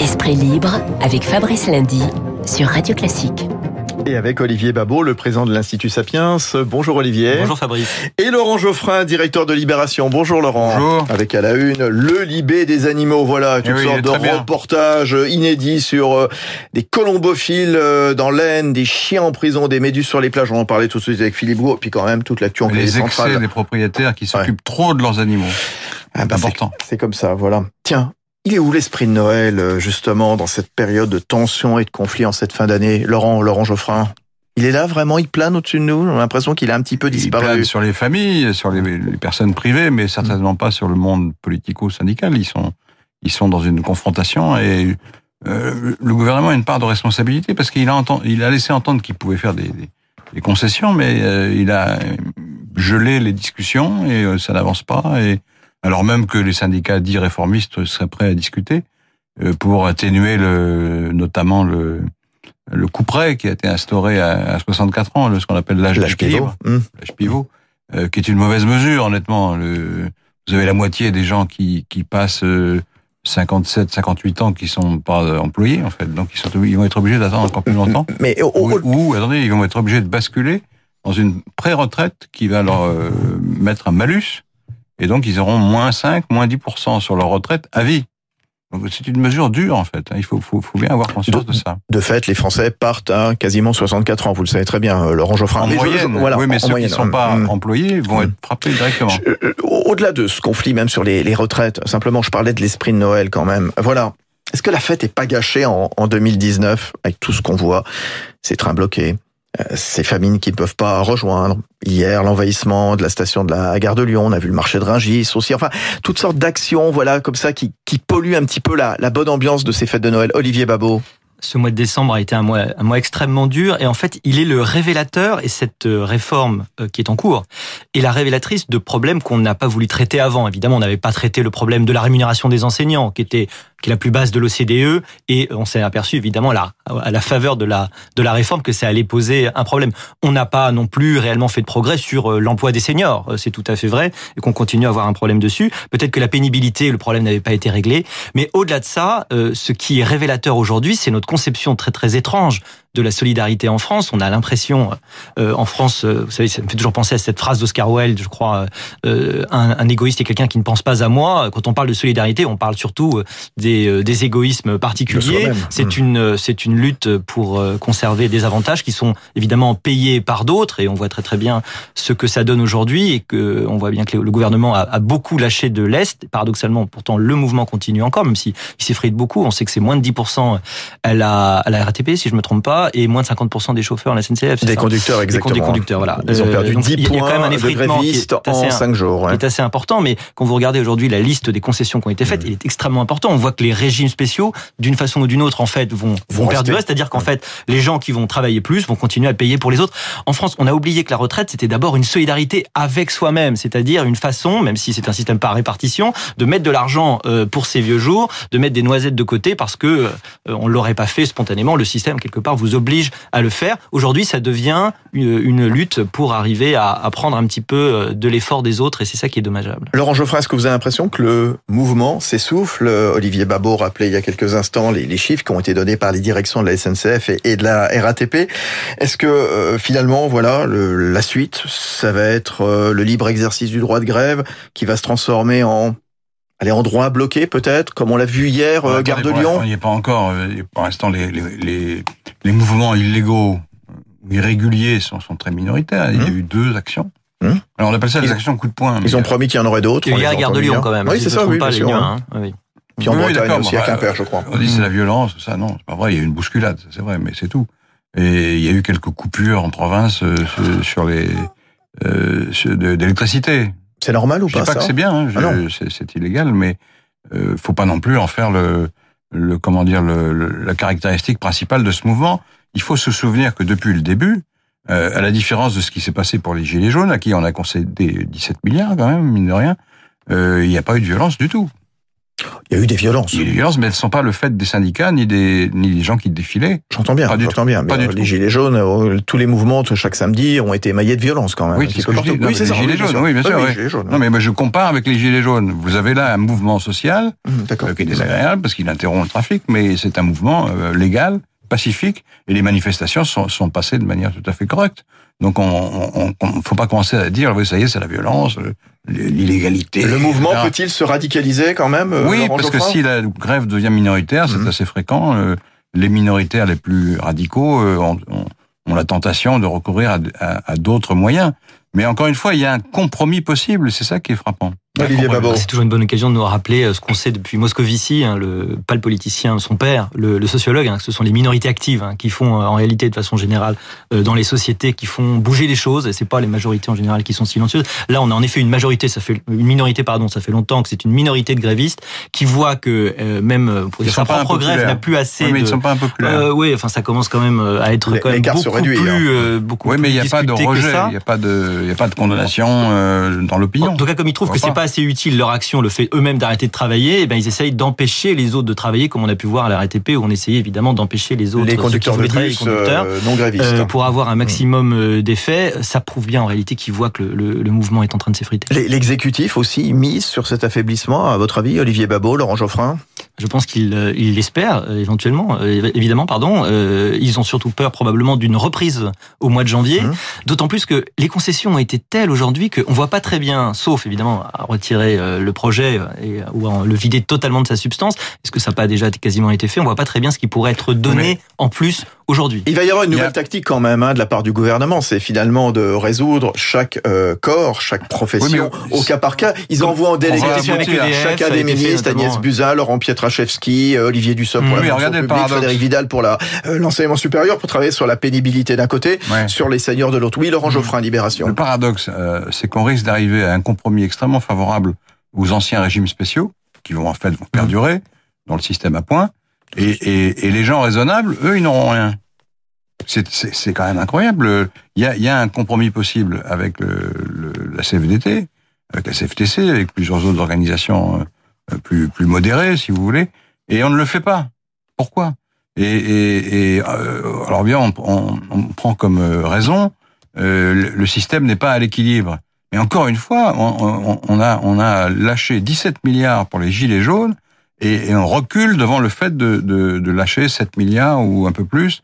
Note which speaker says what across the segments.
Speaker 1: Esprit libre avec Fabrice Lundi sur Radio Classique.
Speaker 2: Et avec Olivier Babot, le président de l'Institut Sapiens. Bonjour Olivier.
Speaker 3: Bonjour Fabrice.
Speaker 2: Et Laurent Geoffrin, directeur de Libération. Bonjour Laurent.
Speaker 4: Bonjour.
Speaker 2: Avec à la une, le Libé des animaux. Voilà, toutes
Speaker 4: oui,
Speaker 2: sortes de
Speaker 4: très bien.
Speaker 2: reportages inédits sur euh, des colombophiles euh, dans l'Aisne, des chiens en prison, des méduses sur les plages. On en parlait tout de suite avec Philippe Gros. Et puis quand même, toute l'actu anglais
Speaker 4: les excès
Speaker 2: centrale.
Speaker 4: des propriétaires qui s'occupent trop de leurs animaux.
Speaker 2: Ah bah,
Speaker 4: C'est important.
Speaker 2: C'est comme ça, voilà. Tiens, il est où l'esprit de Noël, euh, justement, dans cette période de tension et de conflit en cette fin d'année Laurent, Laurent Geoffrin? Il est là vraiment, il plane au-dessus de nous. On a l'impression qu'il a un petit peu disparu.
Speaker 4: planent sur les familles, sur les, les personnes privées, mais certainement pas sur le monde politico-syndical. Ils sont, ils sont dans une confrontation et euh, le gouvernement a une part de responsabilité parce qu'il a, il a laissé entendre qu'il pouvait faire des, des- des concessions, mais euh, il a gelé les discussions et euh, ça n'avance pas. Et alors même que les syndicats dits réformistes seraient prêts à discuter euh, pour atténuer le, notamment le, le coup près qui a été instauré à, à 64 ans, le- ce qu'on appelle l'âge
Speaker 2: pivot.
Speaker 4: l'âge pivot, euh, qui est une mauvaise mesure, honnêtement. Le, vous avez la moitié des gens qui, qui passent euh, 57, 58 ans qui sont pas euh, employés, en fait. Donc, ils, sont, ils vont être obligés d'attendre encore plus longtemps.
Speaker 2: Mais
Speaker 4: Ou, ou, attendez, ils vont être obligés de basculer dans une pré-retraite qui va leur euh, mettre un malus. Et donc, ils auront moins 5, moins 10% sur leur retraite à vie. C'est une mesure dure, en fait. Il faut, faut, faut bien avoir conscience de ça.
Speaker 2: de fait, les Français partent à quasiment 64 ans. Vous le savez très bien, euh, Laurent Geoffrin.
Speaker 4: En
Speaker 2: Mais
Speaker 4: moyenne,
Speaker 2: je- voilà,
Speaker 4: oui, mais
Speaker 2: en
Speaker 4: ceux
Speaker 2: moyenne,
Speaker 4: qui ne sont pas
Speaker 2: hum.
Speaker 4: employés vont
Speaker 2: Hum.
Speaker 4: être frappés directement.
Speaker 2: Euh, Au-delà de ce conflit, même sur les, les retraites, simplement, je parlais de l'esprit de Noël quand même. Voilà. Est-ce que la fête est pas gâchée en, en 2019 avec tout ce qu'on voit, ces trains bloqués, ces famines qui ne peuvent pas rejoindre Hier, l'envahissement de la station de la gare de Lyon, on a vu le marché de Rungis aussi. Enfin, toutes sortes d'actions, voilà, comme ça, qui, qui polluent un petit peu la, la bonne ambiance de ces fêtes de Noël. Olivier Babot.
Speaker 3: Ce mois de décembre a été un mois, un mois extrêmement dur et en fait, il est le révélateur et cette euh, réforme euh, qui est en cours est la révélatrice de problèmes qu'on n'a pas voulu traiter avant. Évidemment, on n'avait pas traité le problème de la rémunération des enseignants, qui était qui est la plus basse de l'OCDE et on s'est aperçu évidemment à la, à la faveur de la de la réforme que ça allait poser un problème. On n'a pas non plus réellement fait de progrès sur euh, l'emploi des seniors, Euh, c'est tout à fait vrai et qu'on continue à avoir un problème dessus. Peut-être que la pénibilité, le problème n'avait pas été réglé, mais au-delà de ça, euh, ce qui est révélateur aujourd'hui, c'est notre conception très très étrange de la solidarité en France. On a l'impression, euh, en France, euh, vous savez, ça me fait toujours penser à cette phrase d'Oscar Wilde, je crois, euh, un, un égoïste est quelqu'un qui ne pense pas à moi. Quand on parle de solidarité, on parle surtout euh, des, euh, des égoïsmes particuliers. C'est
Speaker 2: Mm.
Speaker 3: une euh, c'est une lutte pour euh, conserver des avantages qui sont évidemment payés par d'autres et on voit très très bien ce que ça donne aujourd'hui et que on voit bien que le gouvernement a, a beaucoup lâché de l'est. Paradoxalement, pourtant le mouvement continue encore, même si il s'effrite beaucoup. On sait que c'est moins de 10% à la à la RATP si je me trompe pas et moins de 50% des chauffeurs à la SNCF.
Speaker 2: Des
Speaker 3: ça
Speaker 2: conducteurs, exactement.
Speaker 3: Des conducteurs, voilà.
Speaker 2: Ils ont
Speaker 3: Euh,
Speaker 2: perdu
Speaker 3: donc,
Speaker 2: 10
Speaker 3: il y a quand même
Speaker 2: points
Speaker 3: un
Speaker 2: de
Speaker 3: effritement qui est assez
Speaker 2: en 5 jours. ouais.
Speaker 3: qui est assez important, mais quand vous regardez aujourd'hui la liste des concessions qui ont été
Speaker 2: Mmh.
Speaker 3: faites, il est extrêmement important. On voit que les régimes spéciaux, d'une façon ou d'une autre, en fait, vont,
Speaker 2: Vont
Speaker 3: vont perdurer. C'est-à-dire qu'en
Speaker 2: Ouais.
Speaker 3: fait, les gens qui vont travailler plus vont continuer à payer pour les autres. En France, on a oublié que la retraite, c'était d'abord une solidarité avec soi-même, c'est-à-dire une façon, même si c'est un système par répartition, de mettre de l'argent euh, pour ses vieux jours, de mettre des noisettes de côté parce que euh, on l'aurait pas fait spontanément. Le système quelque part vous oblige à le faire. Aujourd'hui, ça devient une, une lutte pour arriver à, à prendre un petit peu euh, de l'effort des autres, et c'est ça qui est dommageable.
Speaker 2: Laurent Geoffrin, est-ce que vous avez l'impression que le mouvement s'essouffle? Olivier Babot rappelait il y a quelques instants les, les chiffres qui ont été donnés par les directions de la SNCF et, et de la RATP. Est-ce que euh, finalement, voilà, le- la suite, ça va être euh, le libre exercice du droit de grève qui va se transformer en Allez, en droit bloqué peut-être, comme on l'a vu hier, euh, Gare de Lyon?
Speaker 4: Il n'y a pas encore. euh, Pour l'instant, les, les, les, les mouvements illégaux ou irréguliers sont, sont très minoritaires. Il y a
Speaker 2: Hum.
Speaker 4: eu deux actions.
Speaker 2: Hum.
Speaker 4: Alors on appelle ça des actions coup de poing.
Speaker 2: Ils ont promis qu'il y en aurait d'autres.
Speaker 3: Il y a la gare de Lyon
Speaker 2: hier.
Speaker 3: quand même.
Speaker 2: Oui,
Speaker 3: si
Speaker 2: c'est ça, oui,
Speaker 3: pas,
Speaker 2: bien
Speaker 3: les
Speaker 2: sûr. hein.
Speaker 3: hein. Oui.
Speaker 2: Puis en
Speaker 4: Oui,
Speaker 2: Bretagne
Speaker 4: d'accord,
Speaker 2: aussi, à
Speaker 4: bah,
Speaker 2: Quimper, je crois.
Speaker 4: On dit c'est la violence, ça non, c'est pas vrai. Il y a eu une bousculade, c'est vrai, mais c'est tout. Et il y a eu quelques coupures en province euh, sur- sur les euh, d'électricité.
Speaker 2: C'est normal ou
Speaker 4: Je
Speaker 2: pas,
Speaker 4: pas
Speaker 2: ça
Speaker 4: que c'est bien, hein,
Speaker 2: Ah non.
Speaker 4: c'est c'est illégal, mais euh, faut pas non plus en faire le, le comment dire le, la caractéristique principale de ce mouvement. Il faut se souvenir que depuis le début, euh, à la différence de ce qui s'est passé pour les gilets jaunes, à qui on a concédé 17 milliards quand même, mine de rien, euh, il n'y a pas eu de violence du tout.
Speaker 2: Il y a eu des violences.
Speaker 4: Il y a eu des violences, mais elles ne sont pas le fait des syndicats ni des, ni des gens qui défilaient.
Speaker 2: J'entends bien,
Speaker 4: Pas du
Speaker 2: j'entends
Speaker 4: tout.
Speaker 2: bien.
Speaker 4: Pas
Speaker 2: Mais
Speaker 4: du
Speaker 2: euh,
Speaker 4: tout.
Speaker 2: les gilets jaunes, euh, tous les mouvements chaque samedi ont été émaillés de violence quand même.
Speaker 4: Oui, c'est ce je dis. Non,
Speaker 2: Oui,
Speaker 4: les
Speaker 2: ça.
Speaker 4: gilets
Speaker 2: oui,
Speaker 4: jaunes, oui, bien sûr, oui.
Speaker 2: gilets jaunes.
Speaker 4: Non, mais moi je compare avec les gilets jaunes. Vous avez là un mouvement social
Speaker 2: D'accord.
Speaker 4: euh, qui est désagréable parce qu'il interrompt le trafic, mais c'est un mouvement euh, légal, pacifique, et les manifestations sont, sont passées de manière tout à fait correcte. Donc on, on, on- faut pas commencer à dire, oui, ça y est, c'est la violence, l'illégalité.
Speaker 2: Le mouvement peut-il se radicaliser quand même euh,
Speaker 4: Oui,
Speaker 2: Laurent
Speaker 4: parce que si la grève devient minoritaire, c'est
Speaker 2: Mhm.
Speaker 4: assez fréquent. euh, les minoritaires les plus radicaux euh, ont, ont- ont la tentation de recourir à, à- à d'autres moyens. Mais encore une fois, il y a un compromis possible, c'est ça qui est frappant.
Speaker 2: Olivier Babot.
Speaker 3: C'est toujours une bonne occasion de nous rappeler euh, ce qu'on sait depuis Moscovici, hein, le, pas le politicien, son père, le, le sociologue, hein, que ce sont les minorités actives hein, qui font euh, en réalité de façon générale euh, dans les sociétés, qui font bouger les choses, et c'est pas les majorités en général qui sont silencieuses. Là, on a en effet une majorité, ça fait une minorité, pardon, ça fait longtemps que c'est une minorité de grévistes qui voit que euh, même euh, pour dire, sa propre grève n'a plus assez
Speaker 4: Oui, mais ils
Speaker 3: de
Speaker 4: ne sont pas impopulaires.
Speaker 3: euh, oui, enfin ça commence quand même à être
Speaker 2: Les-
Speaker 3: quand même beaucoup
Speaker 2: réduit,
Speaker 3: plus,
Speaker 2: hein.
Speaker 3: euh, beaucoup
Speaker 4: oui, mais il n'y a pas de rejet, il n'y a pas de, il a pas de condamnation euh, dans l'opinion.
Speaker 3: En tout cas, comme ils trouvent que c'est
Speaker 4: pas
Speaker 3: pas assez utile leur action, le fait eux-mêmes d'arrêter de travailler, eh ben ils essayent d'empêcher les autres de travailler, comme on a pu voir à la RATP où on essayait évidemment d'empêcher les autres,
Speaker 2: Les conducteurs de bus
Speaker 3: les conducteurs,
Speaker 2: euh, non grévistes.
Speaker 3: euh, pour avoir un maximum euh, d'effets. Ça prouve bien en réalité qu'ils voient que le, le- le mouvement est en train de s'effriter.
Speaker 2: L'exécutif aussi mise sur cet affaiblissement, à votre avis, Olivier Babot, Laurent Geoffrin?
Speaker 3: Je pense qu'ils ils l'espèrent éventuellement, évidemment, pardon. Euh, ils ont surtout peur probablement d'une reprise au mois de janvier.
Speaker 2: Mmh.
Speaker 3: D'autant plus que les concessions ont été telles aujourd'hui qu'on voit pas très bien, sauf évidemment à retirer euh, le projet euh, et, ou à le vider totalement de sa substance. Est-ce que ça n'a pas déjà quasiment été fait? On voit pas très bien ce qui pourrait être donné
Speaker 4: Mais-
Speaker 3: en plus aujourd'hui.
Speaker 2: Il va y avoir une
Speaker 4: a-
Speaker 2: nouvelle tactique quand même hein, de la part du gouvernement, c'est finalement de résoudre chaque euh, corps, chaque profession
Speaker 4: Oui, mais-
Speaker 2: au cas par cas. Ils envoient en.
Speaker 3: EDF,
Speaker 2: chacun des ministres. Agnès Buzyn, Laurent Pietraszewski, euh, Olivier Dussopt pour
Speaker 3: Oui,
Speaker 2: la
Speaker 4: regardez
Speaker 2: publique. Frédéric Vidal pour euh, l'enseignement supérieur, pour travailler sur la pénibilité d'un côté,
Speaker 4: Ouais.
Speaker 2: sur les seniors de l'autre. Oui, Laurent
Speaker 4: Mhm.
Speaker 2: Geoffrin, Libération.
Speaker 4: Le paradoxe, euh, c'est qu'on risque d'arriver à un compromis extrêmement favorable aux anciens régimes spéciaux, qui vont en fait vont perdurer dans le système à point, et, et, et les gens raisonnables, eux, ils n'auront rien. C'est- quand même incroyable. Il y a, un compromis possible avec la CFDT, avec la CFTC, avec plusieurs autres organisations euh, plus, modérées, si vous voulez, et on ne le fait pas. Pourquoi? Et, euh, alors bien, on, on, prend comme euh, raison le, système n'est pas à l'équilibre. Mais encore une fois, on, a, lâché 17 milliards pour les gilets jaunes et, on recule devant le fait de, de lâcher 7 milliards ou un peu plus,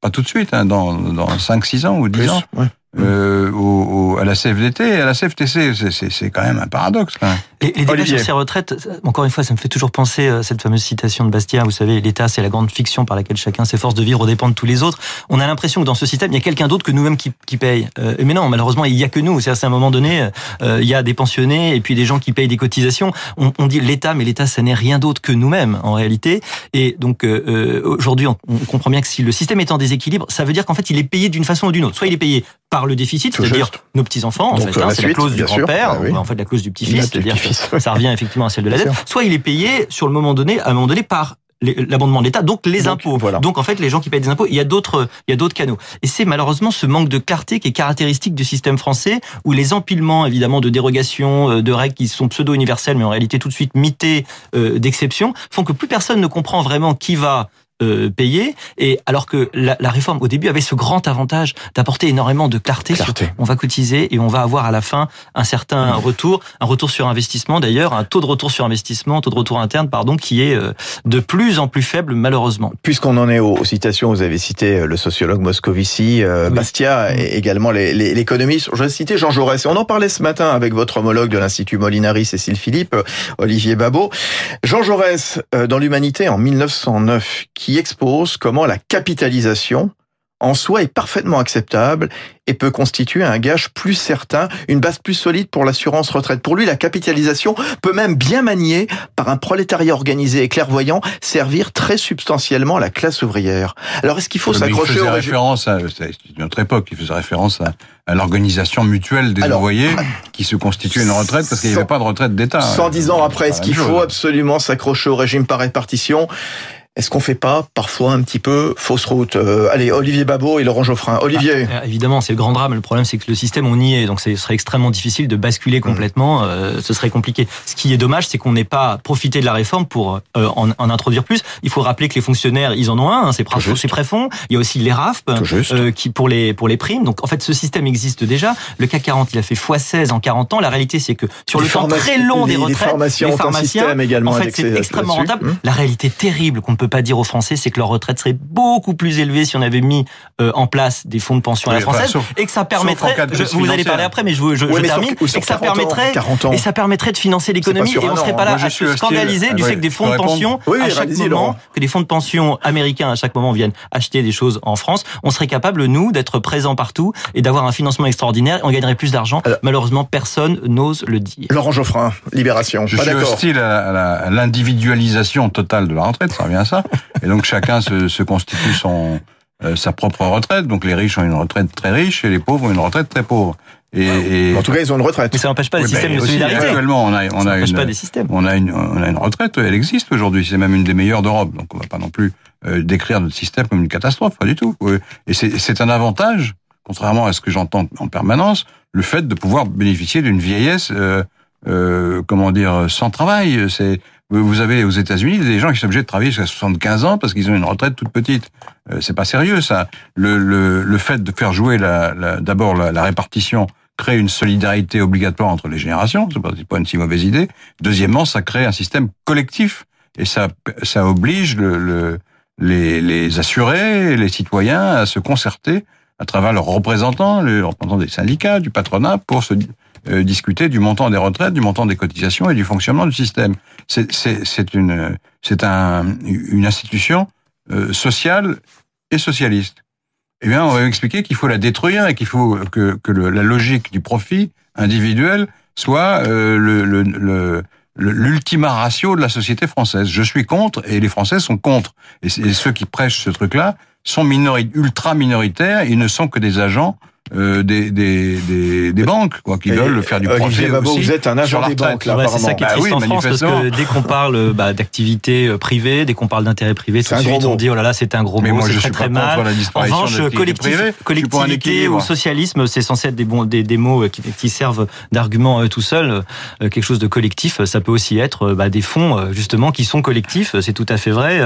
Speaker 4: pas tout de suite, hein, dans, dans 5-6 ans ou 10
Speaker 2: Plus,
Speaker 4: ans,
Speaker 2: ouais.
Speaker 4: Euh, au, au- à la CFDT et à la CFTC. C'est- C'est c'est quand même un paradoxe. Quand même.
Speaker 3: Les, les débats
Speaker 2: Olivier.
Speaker 3: sur ces retraites, encore une fois, ça me fait toujours penser à cette fameuse citation de Bastia. Vous savez, l'État, c'est la grande fiction par laquelle chacun s'efforce de vivre aux dépens de tous les autres. On a l'impression que dans ce système, il y a quelqu'un d'autre que nous-mêmes qui, qui paye. Euh, mais non, malheureusement, il y a que nous. C'est à un moment donné, euh, il y a des pensionnés et puis des gens qui payent des cotisations. On, on dit l'État, mais l'État, ça n'est rien d'autre que nous-mêmes en réalité. Et donc euh, euh, aujourd'hui, on, on comprend bien que si le système est en déséquilibre, ça veut dire qu'en fait, il est payé d'une façon ou d'une autre. Soit il est payé par le déficit, c'est-à-dire nos petits enfants. En fait,
Speaker 2: euh,
Speaker 3: hein, c'est la clause du grand-père,
Speaker 2: Ah oui.
Speaker 3: ou en fait la clause du petit-fils, c'est-à-dire que ça revient effectivement à celle de la dette. Soit il est payé sur le moment donné, à un moment donné, par l'abondement de l'État, donc les
Speaker 2: Donc,
Speaker 3: impôts.
Speaker 2: voilà.
Speaker 3: Donc en fait, les gens qui payent des impôts, il y a d'autres, il y a d'autres canaux. Et c'est malheureusement ce manque de clarté qui est caractéristique du système français, où les empilements évidemment de dérogations, euh, de règles qui sont pseudo-universelles, mais en réalité tout de suite mitées euh, d'exceptions, font que plus personne ne comprend vraiment qui va euh, payer. Et alors que la, la réforme au début avait ce grand avantage d'apporter énormément de clarté,
Speaker 2: Clarté.
Speaker 3: sur on va cotiser et on va avoir à la fin un certain retour, un retour sur investissement d'ailleurs, un taux de retour sur investissement, un taux de retour interne pardon, qui est euh, de plus en plus faible malheureusement.
Speaker 2: Puisqu'on en est aux, aux citations, vous avez cité euh, le sociologue Moscovici, euh,
Speaker 3: Oui.
Speaker 2: Bastia et également les- les- l'économiste. Je vais citer Jean Jaurès. Et on en parlait ce matin avec votre homologue de l'Institut Molinari, Cécile Philippe, euh, Olivier Babot. Jean Jaurès, euh, dans l'Humanité en 1909, qui expose comment la capitalisation en soi est parfaitement acceptable et peut constituer un gage plus certain, une base plus solide pour l'assurance retraite. Pour lui, la capitalisation peut même bien maniée par un prolétariat organisé et clairvoyant servir très substantiellement la classe ouvrière. Alors est-ce qu'il faut s'accrocher
Speaker 4: il
Speaker 2: au
Speaker 4: faisait
Speaker 2: régime
Speaker 4: référence à c'est une autre époque. Il faisait référence à, à l'organisation mutuelle des
Speaker 2: Alors,
Speaker 4: ouvriers qui se constituait une retraite parce qu'il n'y avait pas de retraite d'État.
Speaker 2: 110 ans après, est-ce qu'il faut absolument s'accrocher au régime par répartition? Est-ce qu'on fait pas parfois un petit peu fausse route euh, Allez, Olivier Babot et Laurent Geoffrin. Olivier.
Speaker 3: Ah, évidemment, c'est le grand drame. Le problème, c'est que le système, on y est. Donc, ce serait extrêmement difficile de basculer complètement. Mmh. Euh, ce serait compliqué. Ce qui est dommage, c'est qu'on n'ait pas profité de la réforme pour euh, en, en, introduire plus. Il faut rappeler que les fonctionnaires, ils en ont un. Hein, c'est préfonds. Il y a aussi les RAFP euh, qui pour les pour les primes. Donc, en fait, ce système existe déjà. Le CAC 40, il a fait x16 en 40 ans. La réalité, c'est que sur le temps très long des retraites,
Speaker 2: les pharmaciens, également
Speaker 3: en fait, c'est extrêmement rentable. Mmh. La réalité terrible qu'on ne peut pas dire aux Français, c'est que leur retraite serait beaucoup plus élevée si on avait mis euh, en place des fonds de pension à la française et que ça permettrait. vous allez parler après, mais je, je, je termine. et que ça permettrait et ça permettrait de financer l'économie et on ne serait pas là à se scandaliser du fait que des fonds de pension à chaque moment, que des fonds de pension américains à chaque moment viennent acheter des choses en France. On serait capable nous d'être présents partout et d'avoir un financement extraordinaire. On gagnerait plus d'argent. Malheureusement, personne n'ose le dire.
Speaker 2: Laurent Geoffrin, Libération.
Speaker 4: Je suis hostile à l'individualisation totale de la retraite. Ça revient à ça. Et donc chacun se, se constitue son euh, sa propre retraite. Donc les riches ont une retraite très riche et les pauvres ont une retraite très pauvre.
Speaker 2: Et, en tout cas, ils ont une retraite.
Speaker 3: Mais ça n'empêche pas les systèmes de solidarité.
Speaker 4: Actuellement, on a, on a une, pas des systèmes. on a une, on a une retraite. Elle existe aujourd'hui. C'est même une des meilleures d'Europe. Donc, on va pas non plus euh, décrire notre système comme une catastrophe, pas du tout. Et c'est un avantage, contrairement à ce que j'entends en permanence, le fait de pouvoir bénéficier d'une vieillesse, euh, euh, comment dire, sans travail. Vous avez aux États-Unis des gens qui sont obligés de travailler jusqu'à 75 ans parce qu'ils ont une retraite toute petite. Euh, c'est pas sérieux ça. Le, fait de faire jouer d'abord la, répartition crée une solidarité obligatoire entre les générations. C'est pas, pas une si mauvaise idée. Deuxièmement, ça crée un système collectif et ça, oblige le, le les, les assurés, les citoyens à se concerter à travers leurs représentants, les représentants des syndicats, du patronat, pour se euh, discuter du montant des retraites, du montant des cotisations et du fonctionnement du système. C'est une, c'est un, une institution euh, sociale et socialiste. Eh bien, on va expliquer qu'il faut la détruire et qu'il faut que, la logique du profit individuel soit euh, l'ultima ratio de la société française. Je suis contre et les Français sont contre. Et, ceux qui prêchent ce truc-là sont ultra minoritaires. Ils ne sont que des agents euh, des, des, des, des, banques quoi, qui veulent faire du profit aussi.
Speaker 2: Vous êtes un agent des banques, là,
Speaker 3: C'est ça qui est bah triste en France, parce que dès qu'on parle bah, d'activité euh, privée, dès qu'on parle d'intérêt privé, tout de suite on dit oh là là, c'est un gros
Speaker 4: mais
Speaker 3: mot,
Speaker 4: c'est
Speaker 3: très très mal.
Speaker 4: En
Speaker 3: revanche, collectif, collectivité ou socialisme, c'est censé être des, bons, des, des mots qui, qui servent d'argument euh, tout seul. quelque chose de collectif, ça peut aussi être bah, des fonds justement qui sont collectifs, c'est tout à fait vrai.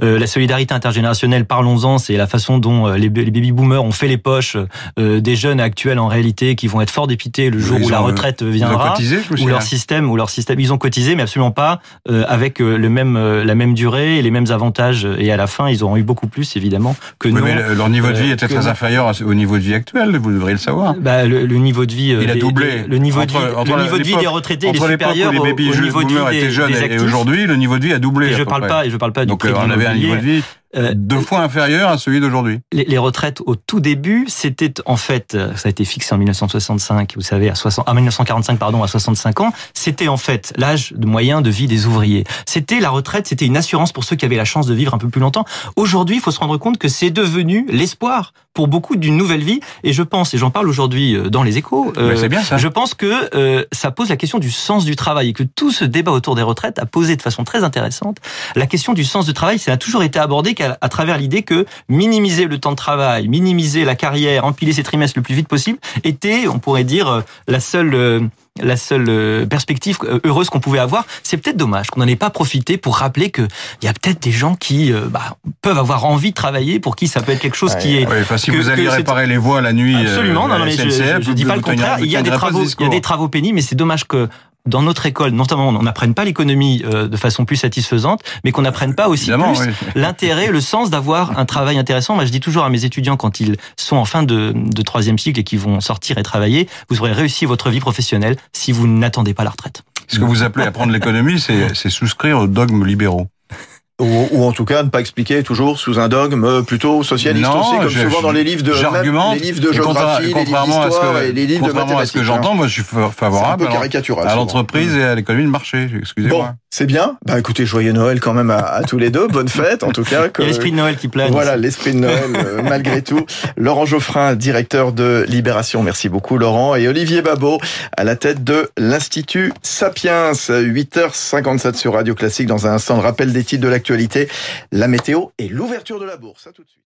Speaker 3: la solidarité intergénérationnelle, parlons-en, c'est la façon dont les, les baby boomers ont fait les poches des jeunes actuels en réalité qui vont être fort dépités le jour où la retraite viendra, ou leur système, ou leur système, ils ont cotisé, mais absolument pas euh, avec euh, le même euh, la même durée et les mêmes avantages. Et à la fin, ils auront eu beaucoup plus évidemment que nous.
Speaker 4: Mais leur niveau de vie était très inférieur au niveau de vie actuel. Vous devriez le savoir.
Speaker 3: Bah, le, niveau de vie,
Speaker 4: il a doublé.
Speaker 3: le niveau de vie, le niveau de vie des retraités est supérieur
Speaker 4: les baby
Speaker 3: au, niveau de vie
Speaker 4: étaient jeunes et aujourd'hui, le niveau de vie a doublé.
Speaker 3: Et je parle pas, et je parle pas du
Speaker 4: Donc on avait un niveau de vie euh, deux fois inférieur à celui d'aujourd'hui.
Speaker 3: Les, retraites au tout début, c'était en fait, euh, ça a été fixé en 1965, vous savez, à 60, 1945 pardon, à 65 ans, c'était en fait l'âge de moyen de vie des ouvriers. C'était la retraite, c'était une assurance pour ceux qui avaient la chance de vivre un peu plus longtemps. Aujourd'hui, il faut se rendre compte que c'est devenu l'espoir pour beaucoup d'une nouvelle vie. Et je pense, et j'en parle aujourd'hui euh, dans les échos,
Speaker 4: euh, bien ça.
Speaker 3: je pense que euh, ça pose la question du sens du travail et que tout ce débat autour des retraites a posé de façon très intéressante la question du sens du travail. Ça a toujours été abordé à travers l'idée que minimiser le temps de travail, minimiser la carrière, empiler ses trimestres le plus vite possible était, on pourrait dire, la seule la seule euh, perspective euh, heureuse qu'on pouvait avoir. C'est peut-être dommage qu'on n'en ait pas profité pour rappeler qu'il y a peut-être des gens qui euh, bah, peuvent avoir envie de travailler, pour qui ça peut être quelque chose qui est.
Speaker 4: Oui, enfin, si vous alliez réparer les voies la nuit,
Speaker 3: absolument. non, non, mais je, je, dis pas le contraire. Il y a des travaux, il y a des travaux pénibles, mais c'est dommage que dans notre école, notamment, on n'apprenne pas l'économie euh, de façon plus satisfaisante, mais qu'on n'apprenne pas aussi plus l'intérêt, le sens d'avoir un travail intéressant. Moi, je dis toujours à mes étudiants quand ils sont en fin de, de troisième cycle et qu'ils vont sortir et travailler, vous aurez réussi votre vie professionnelle si vous n'attendez pas la retraite.
Speaker 4: Ce que vous appelez apprendre l'économie, c'est souscrire aux dogmes libéraux.
Speaker 2: Ou, ou, en tout cas ne pas expliquer toujours sous un dogme plutôt socialiste
Speaker 4: non,
Speaker 2: aussi, comme souvent dans les livres de les livres de géographie, les livres d'histoire et
Speaker 4: les livres de mathématiques. à ce que j'entends, moi je suis favorable
Speaker 2: à
Speaker 4: l'entreprise et à l'économie de marché. Excusez-moi.
Speaker 2: Bon, C'est bien. Bah écoutez, joyeux Noël quand même à, tous les deux. Bonne fête en tout cas.
Speaker 3: L'esprit de Noël qui plane.
Speaker 2: Voilà, l'esprit de Noël euh, malgré tout. Laurent Geoffrin, directeur de Libération. Merci beaucoup Laurent. Et Olivier Babot à la tête de l'Institut Sapiens. 8h57 sur Radio Classique. Dans un instant, rappel des titres de l'actualité, la météo et l'ouverture de la bourse. À tout de suite.